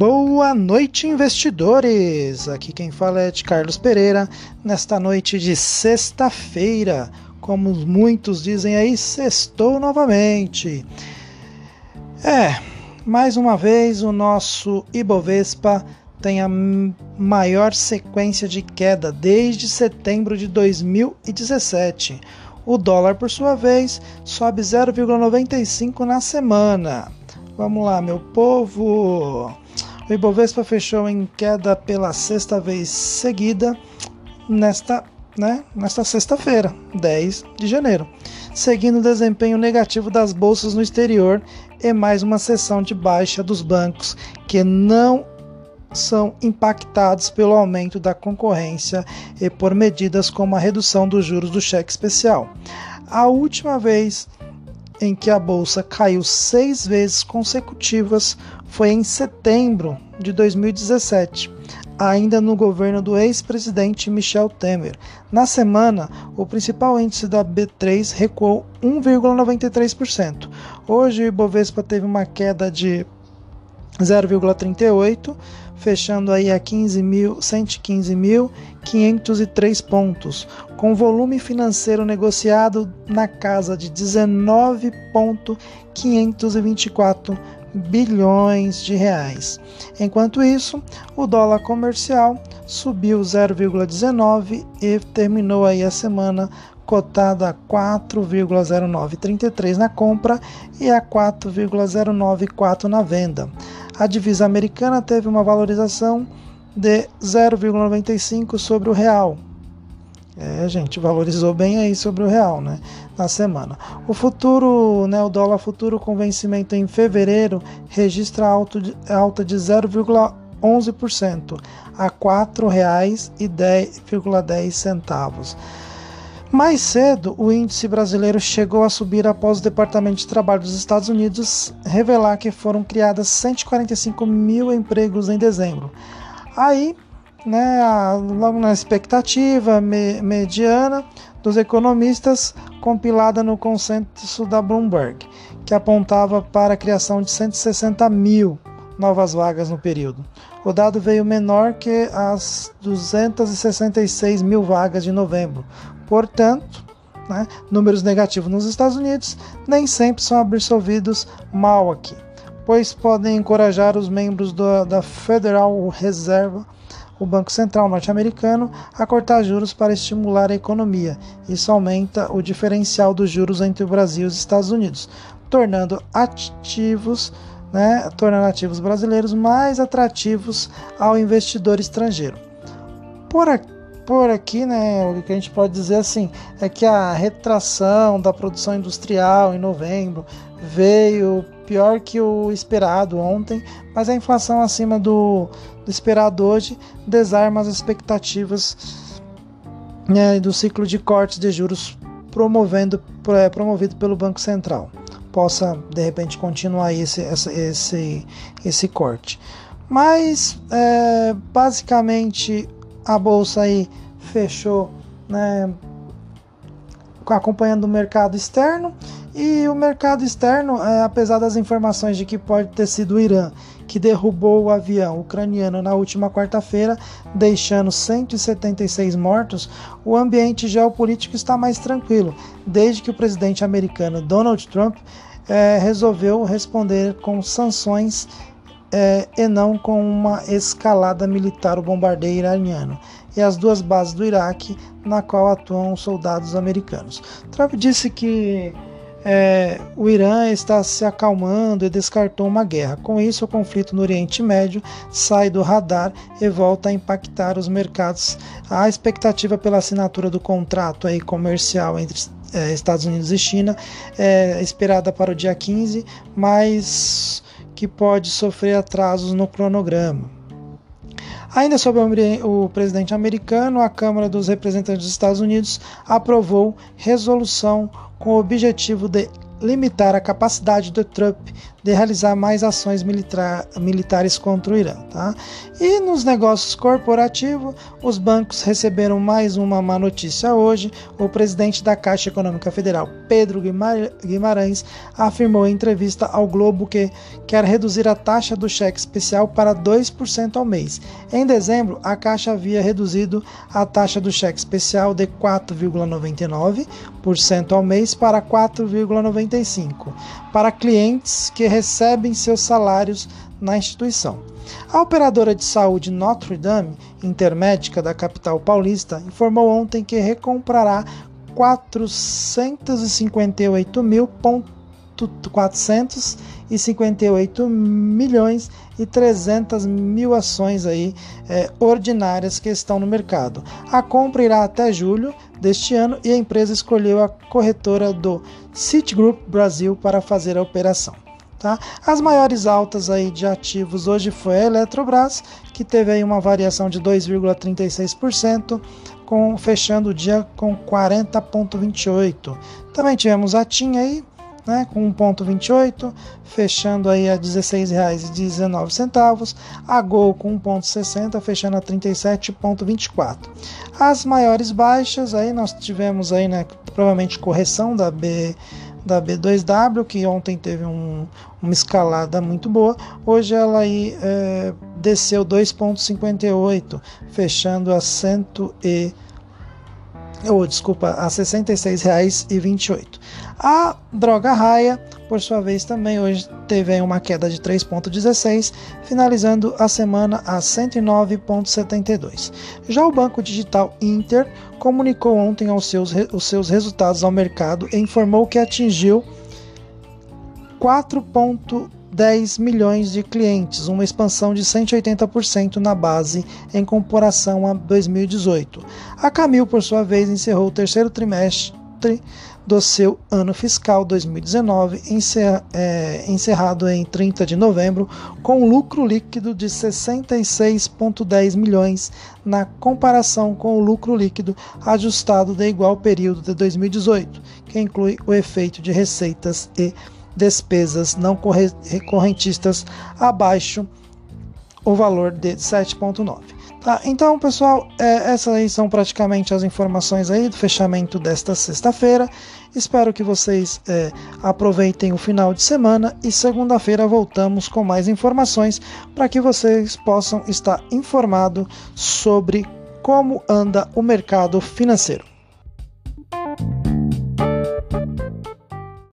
Boa noite, investidores! Aqui quem fala é de Carlos Pereira, nesta noite de sexta-feira. Como muitos dizem aí, sextou novamente. É, mais uma vez o nosso Ibovespa tem a maior sequência de queda desde setembro de 2017. O dólar, por sua vez, sobe 0,95 na semana. Vamos lá, meu povo! O Ibovespa fechou em queda pela sexta vez seguida nesta, né, nesta sexta-feira, 10 de janeiro, seguindo o desempenho negativo das bolsas no exterior e mais uma sessão de baixa dos bancos que não são impactados pelo aumento da concorrência e por medidas como a redução dos juros do cheque especial. A última vez em que a bolsa caiu seis vezes consecutivas foi em setembro de 2017, ainda no governo do ex-presidente Michel Temer. Na semana, o principal índice da B3 recuou 1,93%. Hoje, o Ibovespa teve uma queda de 0,38, fechando aí a 115.503 pontos, com volume financeiro negociado na casa de 19.524 bilhões de reais. Enquanto isso, o dólar comercial subiu 0,19 e terminou aí a semana cotado a 4,0933 na compra e a 4,094 na venda. A divisa americana teve uma valorização de 0,95 sobre o real. É, gente, valorizou bem aí sobre o real, né, na semana. O futuro, né, o dólar futuro com vencimento em fevereiro registra alto de, alta de 0,11% a R$ 4,10,10. Mais cedo, o índice brasileiro chegou a subir após o Departamento de Trabalho dos Estados Unidos revelar que foram criadas 145 mil empregos em dezembro. Aí, né, logo na expectativa me, mediana dos economistas, compilada no consenso da Bloomberg, que apontava para a criação de 160 mil novas vagas no período. O dado veio menor que as 266 mil vagas de novembro, Portanto, né, números negativos nos Estados Unidos nem sempre são absorvidos mal aqui, pois podem encorajar os membros do, da Federal Reserve, o Banco Central norte-americano, a cortar juros para estimular a economia. Isso aumenta o diferencial dos juros entre o Brasil e os Estados Unidos, tornando ativos né, tornando ativos brasileiros mais atrativos ao investidor estrangeiro. Por aqui, por aqui, né, o que a gente pode dizer assim é que a retração da produção industrial em novembro veio pior que o esperado ontem, mas a inflação acima do, do esperado hoje desarma as expectativas né, do ciclo de cortes de juros promovendo, é, promovido pelo Banco Central possa de repente continuar esse, esse, esse, corte. Mas é, basicamente a bolsa aí fechou, né, acompanhando o mercado externo e o mercado externo, é, apesar das informações de que pode ter sido o Irã que derrubou o avião ucraniano na última quarta-feira, deixando 176 mortos, o ambiente geopolítico está mais tranquilo, desde que o presidente americano Donald Trump é, resolveu responder com sanções é, e não com uma escalada militar o bombardeio iraniano e as duas bases do Iraque na qual atuam soldados americanos. Trump disse que é, o Irã está se acalmando e descartou uma guerra. Com isso, o conflito no Oriente Médio sai do radar e volta a impactar os mercados. A expectativa pela assinatura do contrato aí comercial entre é, Estados Unidos e China é esperada para o dia 15, mas que pode sofrer atrasos no cronograma. Ainda sobre o presidente americano, a Câmara dos Representantes dos Estados Unidos aprovou resolução com o objetivo de limitar a capacidade do Trump de realizar mais ações militar, militares contra o Irã. Tá? E nos negócios corporativos, os bancos receberam mais uma má notícia hoje. O presidente da Caixa Econômica Federal, Pedro Guimarães, afirmou em entrevista ao Globo que quer reduzir a taxa do cheque especial para 2% ao mês. Em dezembro, a Caixa havia reduzido a taxa do cheque especial de 4,99% ao mês para 4,95% para clientes que recebem seus salários na instituição. A operadora de saúde Notre Dame, intermédica da capital paulista, informou ontem que recomprará 458 milhões e 300 mil ações aí é, ordinárias que estão no mercado. A compra irá até julho deste ano e a empresa escolheu a corretora do Citigroup Brasil para fazer a operação. Tá? As maiores altas aí de ativos hoje foi a Eletrobras, que teve aí uma variação de 2,36%, com fechando o dia com 40,28. Também tivemos a TIM aí, né, com 1,28, fechando aí a R$ 16,19. A Gol com 1,60, fechando a R$ 37,24. As maiores baixas aí nós tivemos aí, né, provavelmente correção da B da B2W, que ontem teve um, uma escalada muito boa. Hoje ela aí é, desceu 2,58, fechando a 100 e oh, desculpa, a R$ 66,28. A droga raia, por sua vez, também hoje teve uma queda de 3,16, finalizando a semana a 109,72. Já o Banco Digital Inter comunicou ontem aos seus, os seus resultados ao mercado e informou que atingiu 4,10 milhões de clientes, uma expansão de 180% na base em comparação a 2018. A Camil, por sua vez, encerrou o terceiro trimestre do seu ano fiscal 2019, é, encerrado em 30 de novembro, com lucro líquido de 66,10 milhões na comparação com o lucro líquido ajustado de igual período de 2018, que inclui o efeito de receitas e despesas não recorrentistas abaixo o valor de 7,9. Tá, então, pessoal, é, essas aí são praticamente as informações aí do fechamento desta sexta-feira. Espero que vocês é, aproveitem o final de semana e segunda-feira voltamos com mais informações para que vocês possam estar informados sobre como anda o mercado financeiro.